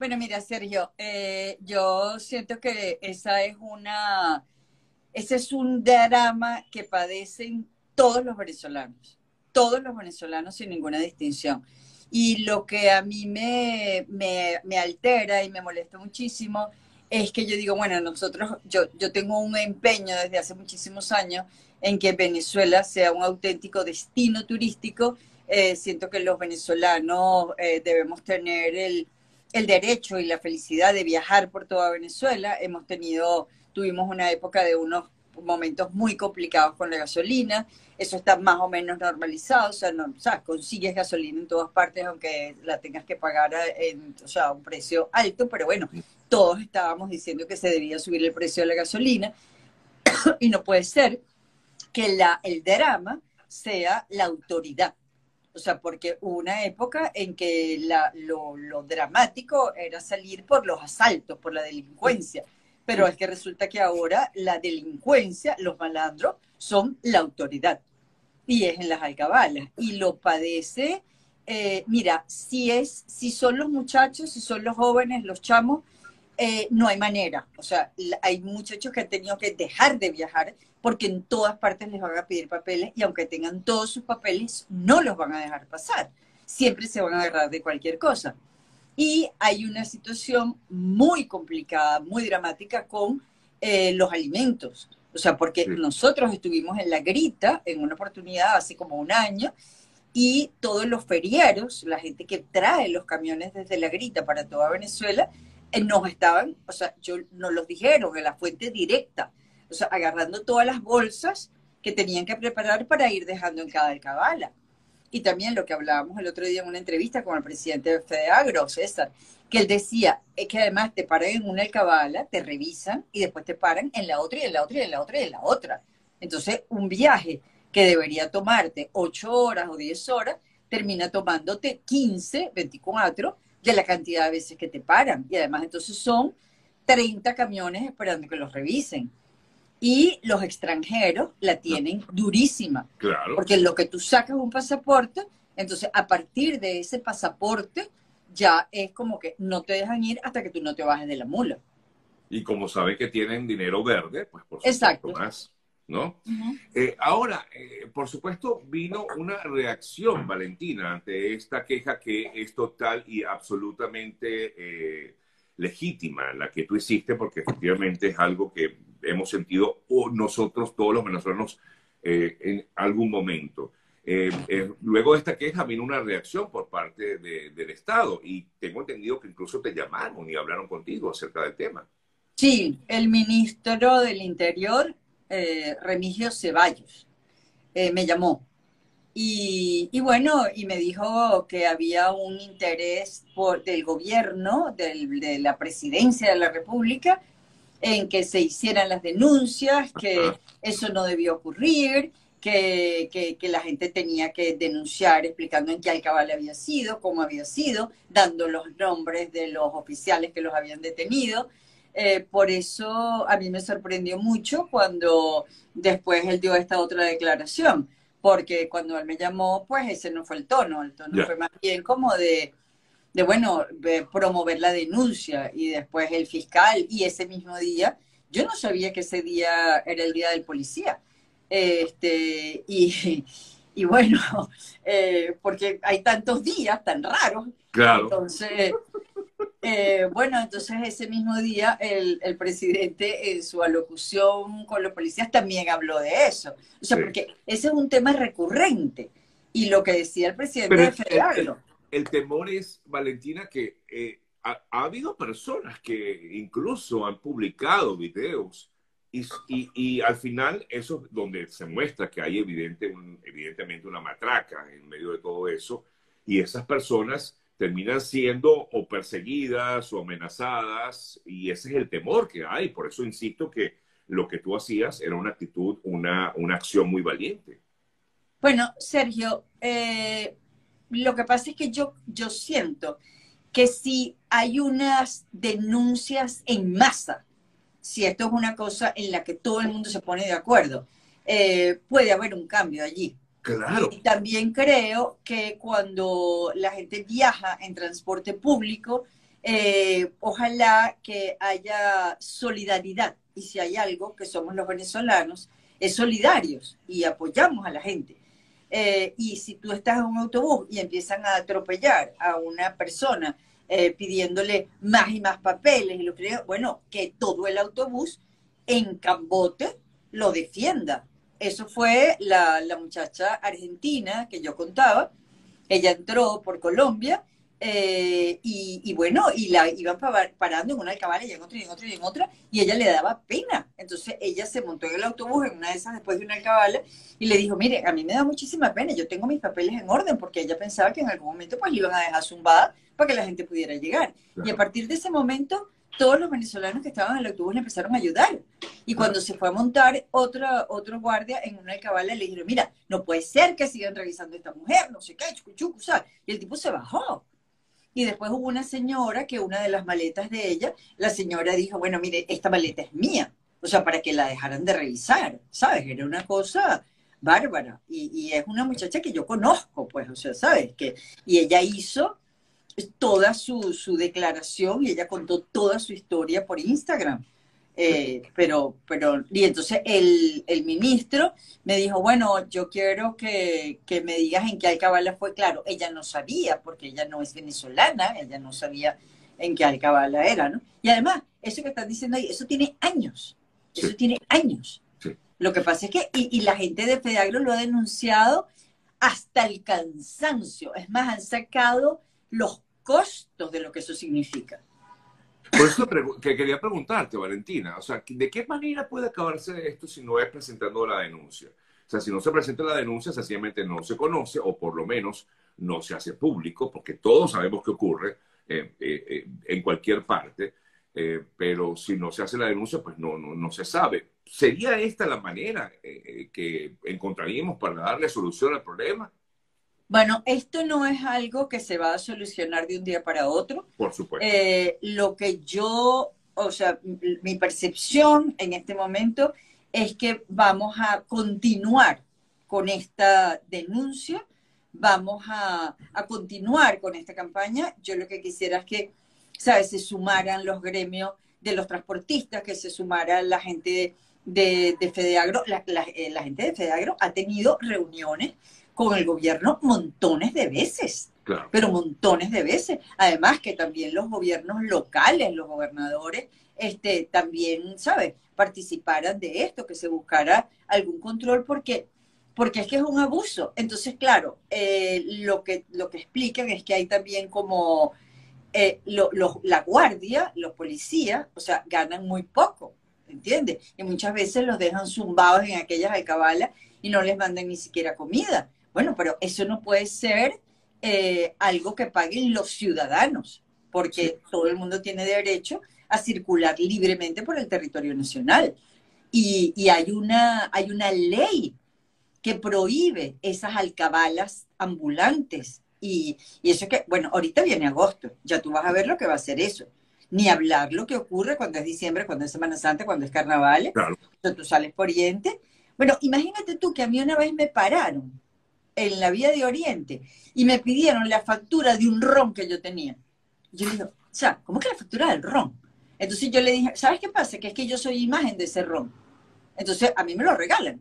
Bueno, mira, Sergio, eh, yo siento que esa es una, ese es un drama que padecen todos los venezolanos, todos los venezolanos sin ninguna distinción. Y lo que a mí me, me, altera y me molesta muchísimo es que yo digo, bueno, nosotros, yo, yo tengo un empeño desde hace muchísimos años en que Venezuela sea un auténtico destino turístico. Eh, siento que los venezolanos eh, debemos tener el, el derecho y la felicidad de viajar por toda Venezuela. Hemos tenido, tuvimos una época de unos momentos muy complicados con la gasolina. Eso está más o menos normalizado, o sea, no, o sea, consigues gasolina en todas partes, aunque la tengas que pagar en, o sea, un precio alto, pero bueno, todos estábamos diciendo que se debía subir el precio de la gasolina y no puede ser que la, el drama sea la autoridad. O sea, porque hubo una época en que la, lo, lo, dramático era salir por los asaltos, por la delincuencia. Pero es que resulta que ahora la delincuencia, los malandros, son la autoridad. Y es en las alcabalas. Y lo padece, eh, mira, si, es, si son los muchachos, si son los jóvenes, los chamos, eh, no hay manera. O sea, hay muchachos que han tenido que dejar de viajar porque en todas partes les van a pedir papeles y aunque tengan todos sus papeles, no los van a dejar pasar. Siempre se van a agarrar de cualquier cosa. Y hay una situación muy complicada, muy dramática con eh, los alimentos. O sea, porque nosotros estuvimos en la grita en una oportunidad hace como un año y todos los ferieros, la gente que trae los camiones desde la grita para toda Venezuela, nos estaban, o sea, yo, nos los dijeron en la fuente directa o sea, agarrando todas las bolsas que tenían que preparar para ir dejando en cada alcabala. Y también lo que hablábamos el otro día en una entrevista con el presidente de FEDEAGRO, César, que él decía es que además te paran en una alcabala, te revisan y después te paran en la otra y en la otra y en la otra y en la otra. Entonces, un viaje que debería tomarte 8 horas o 10 horas, termina tomándote 15, 24 de la cantidad de veces que te paran. Y además entonces son 30 camiones esperando que los revisen. Y los extranjeros la tienen durísima. Claro. Porque lo que tú sacas un pasaporte, entonces a partir de ese pasaporte ya es como que no te dejan ir hasta que tú no te bajes de la mula. Y como saben que tienen dinero verde, pues por supuesto Exacto. más. ¿No? Eh, ahora, eh, por supuesto, vino una reacción, Valentina, ante esta queja que es total y absolutamente eh, legítima, la que tú hiciste, porque efectivamente es algo que hemos sentido nosotros, todos los venezolanos, en algún momento. Luego de esta queja vino una reacción por parte del Estado y tengo entendido que incluso te llamaron y hablaron contigo acerca del tema. Sí, el ministro del Interior, Remigio Ceballos, me llamó. Y, bueno, y me dijo que había un interés por, del gobierno, de la presidencia de la República, en que se hicieran las denuncias, que eso no debió ocurrir, que, la gente tenía que denunciar explicando en qué alcabal había sido, cómo había sido, dando los nombres de los oficiales que los habían detenido. Eh, por eso a mí me sorprendió mucho cuando después él dio esta otra declaración, porque cuando él me llamó, pues ese no fue el tono, el tono fue más bien como de, de bueno, promover la denuncia y después el fiscal y ese mismo día, yo no sabía que ese día era el día del policía. Este, y, y bueno, eh, porque hay tantos días tan raros. Claro. Entonces, eh, bueno, entonces ese mismo día el, el, presidente en su alocución con los policías también habló de eso. O sea, porque ese es un tema recurrente. Y lo que decía el presidente de Federal el temor es, Valentina, que eh, ha, habido personas que incluso han publicado videos y, y, al final eso es donde se muestra que hay evidente evidentemente una matraca en medio de todo eso y esas personas terminan siendo o perseguidas o amenazadas y ese es el temor que hay. Por eso insisto que lo que tú hacías era una actitud, una, una acción muy valiente. Bueno, Sergio, eh, lo que pasa es que yo, yo siento que si hay unas denuncias en masa, si esto es una cosa en la que todo el mundo se pone de acuerdo, eh, puede haber un cambio allí. Claro. Y también creo que cuando la gente viaja en transporte público, eh, ojalá que haya solidaridad. Y si hay algo que somos los venezolanos, es solidarios y apoyamos a la gente. Eh, y si tú estás en un autobús y empiezan a atropellar a una persona eh, pidiéndole más y más papeles, y lo que, bueno, que todo el autobús en Cambote lo defienda. Eso fue la, la muchacha argentina que yo contaba. Ella entró por Colombia eh, y, bueno, y la iban parando en una alcabala y en otra y en otra y en otra, y ella le daba pena. Entonces ella se montó en el autobús en una de esas después de una alcabala y le dijo, mire, a mí me da muchísima pena, yo tengo mis papeles en orden, porque ella pensaba que en algún momento pues le iban a dejar zumbada para que la gente pudiera llegar. Y a partir de ese momento, todos los venezolanos que estaban en el autobús le empezaron a ayudar. Y cuando se fue a montar otra, otro guardia en una alcabala, le dijeron, mira, no puede ser que sigan revisando a esta mujer, no sé qué, chucu, ¿sabes? Y el tipo se bajó. Y después hubo una señora que una de las maletas de ella, la señora dijo, bueno, mire, esta maleta es mía. O sea, para que la dejaran de revisar, ¿sabes? Era una cosa bárbara. Y, es una muchacha que yo conozco, pues, o sea, ¿sabes? Que, y ella hizo toda su, su declaración y ella contó toda su historia por Instagram. Eh, pero, pero, y entonces el, el, ministro me dijo, bueno, yo quiero que, que, me digas en qué alcabala fue. Claro, ella no sabía, porque ella no es venezolana, ella no sabía en qué alcabala era, ¿no? Y además, eso que están diciendo ahí, eso tiene años, eso tiene años. Lo que pasa es que, y, y la gente de Fedagro lo ha denunciado hasta el cansancio. Es más, han sacado los costos de lo que eso significa. Por eso que quería preguntarte, Valentina, o sea, ¿de qué manera puede acabarse esto si no es presentando la denuncia? O sea, si no se presenta la denuncia, sencillamente no se conoce o por lo menos no se hace público, porque todos sabemos que ocurre eh, eh, eh, en cualquier parte, pero si no se hace la denuncia, pues no, no, no se sabe. ¿Sería esta la manera que encontraríamos para darle solución al problema? Bueno, esto no es algo que se va a solucionar de un día para otro. Por supuesto. Eh, lo que yo, o sea, mi percepción en este momento es que vamos a continuar con esta denuncia, vamos a, continuar con esta campaña. Yo lo que quisiera es que, ¿sabes?, se sumaran los gremios de los transportistas, que se sumara la gente de, de, Fedeagro. La, eh, la gente de Fedeagro ha tenido reuniones con el gobierno montones de veces, pero montones de veces. Además que también los gobiernos locales, los gobernadores, este, también, ¿sabes? Participaran de esto, que se buscara algún control porque porque es que es un abuso. Entonces, claro, eh, lo, que, lo que explican es que hay también como eh, la guardia, los policías, o sea, ganan muy poco, ¿entiendes? Y muchas veces los dejan zumbados en aquellas alcabalas y no les mandan ni siquiera comida. Bueno, pero eso no puede ser eh, algo que paguen los ciudadanos, porque todo el mundo tiene derecho a circular libremente por el territorio nacional. Y, hay, una, hay una ley que prohíbe esas alcabalas ambulantes. Y, y eso que, bueno, ahorita viene agosto, ya tú vas a ver lo que va a ser eso. Ni hablar lo que ocurre cuando es diciembre, cuando es Semana Santa, cuando es carnaval. Claro. tú sales por Oriente. Bueno, imagínate tú que a mí una vez me pararon en la vía de Oriente y me pidieron la factura de un ron que yo tenía. yo le digo, o sea, ¿cómo que la factura del ron? Entonces yo le dije, ¿sabes qué pasa? Que es que yo soy imagen de ese ron. Entonces a mí me lo regalan.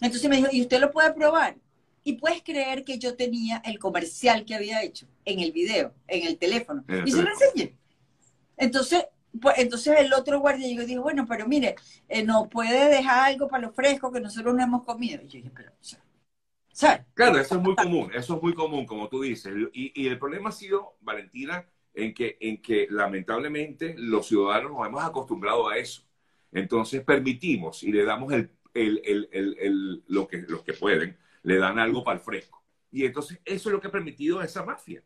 Entonces me dijo, ¿y usted lo puede probar? Y puedes creer que yo tenía el comercial que había hecho en el video, en el teléfono. y se lo enseñé. Entonces, pues, entonces el otro guardia llegó y dijo, bueno, pero mire, eh, ¿nos puede dejar algo para lo fresco que nosotros no hemos comido? Y yo dije, pero, o sea, Claro, eso es muy común, eso es muy común, como tú dices. Y, el problema ha sido, Valentina, en que, en que lamentablemente los ciudadanos nos hemos acostumbrado a eso. Entonces permitimos y le damos el, el, lo que, los que pueden, le dan algo para el fresco. Y entonces eso es lo que ha permitido a esa mafia.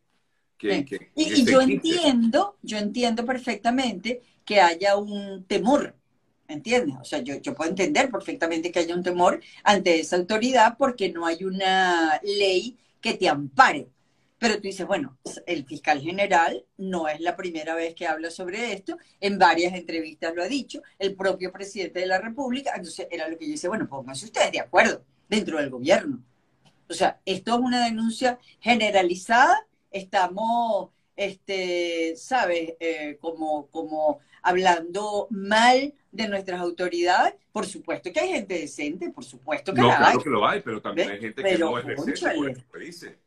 Que, y, yo entiendo, yo entiendo perfectamente que haya un temor ¿Entiendes? O sea, yo, yo puedo entender perfectamente que haya un temor ante esa autoridad porque no hay una ley que te ampare. Pero tú dices, bueno, el fiscal general no es la primera vez que habla sobre esto, en varias entrevistas lo ha dicho, el propio presidente de la República, entonces era lo que yo decía, bueno, pónganse ustedes de acuerdo dentro del gobierno. O sea, esto es una denuncia generalizada, estamos este, ¿sabes? Eh, como, como hablando mal de nuestras autoridades. Por supuesto que hay gente decente, por supuesto que no, la claro hay. que lo hay, pero también hay gente que Pero, no es decente, por eso te dice.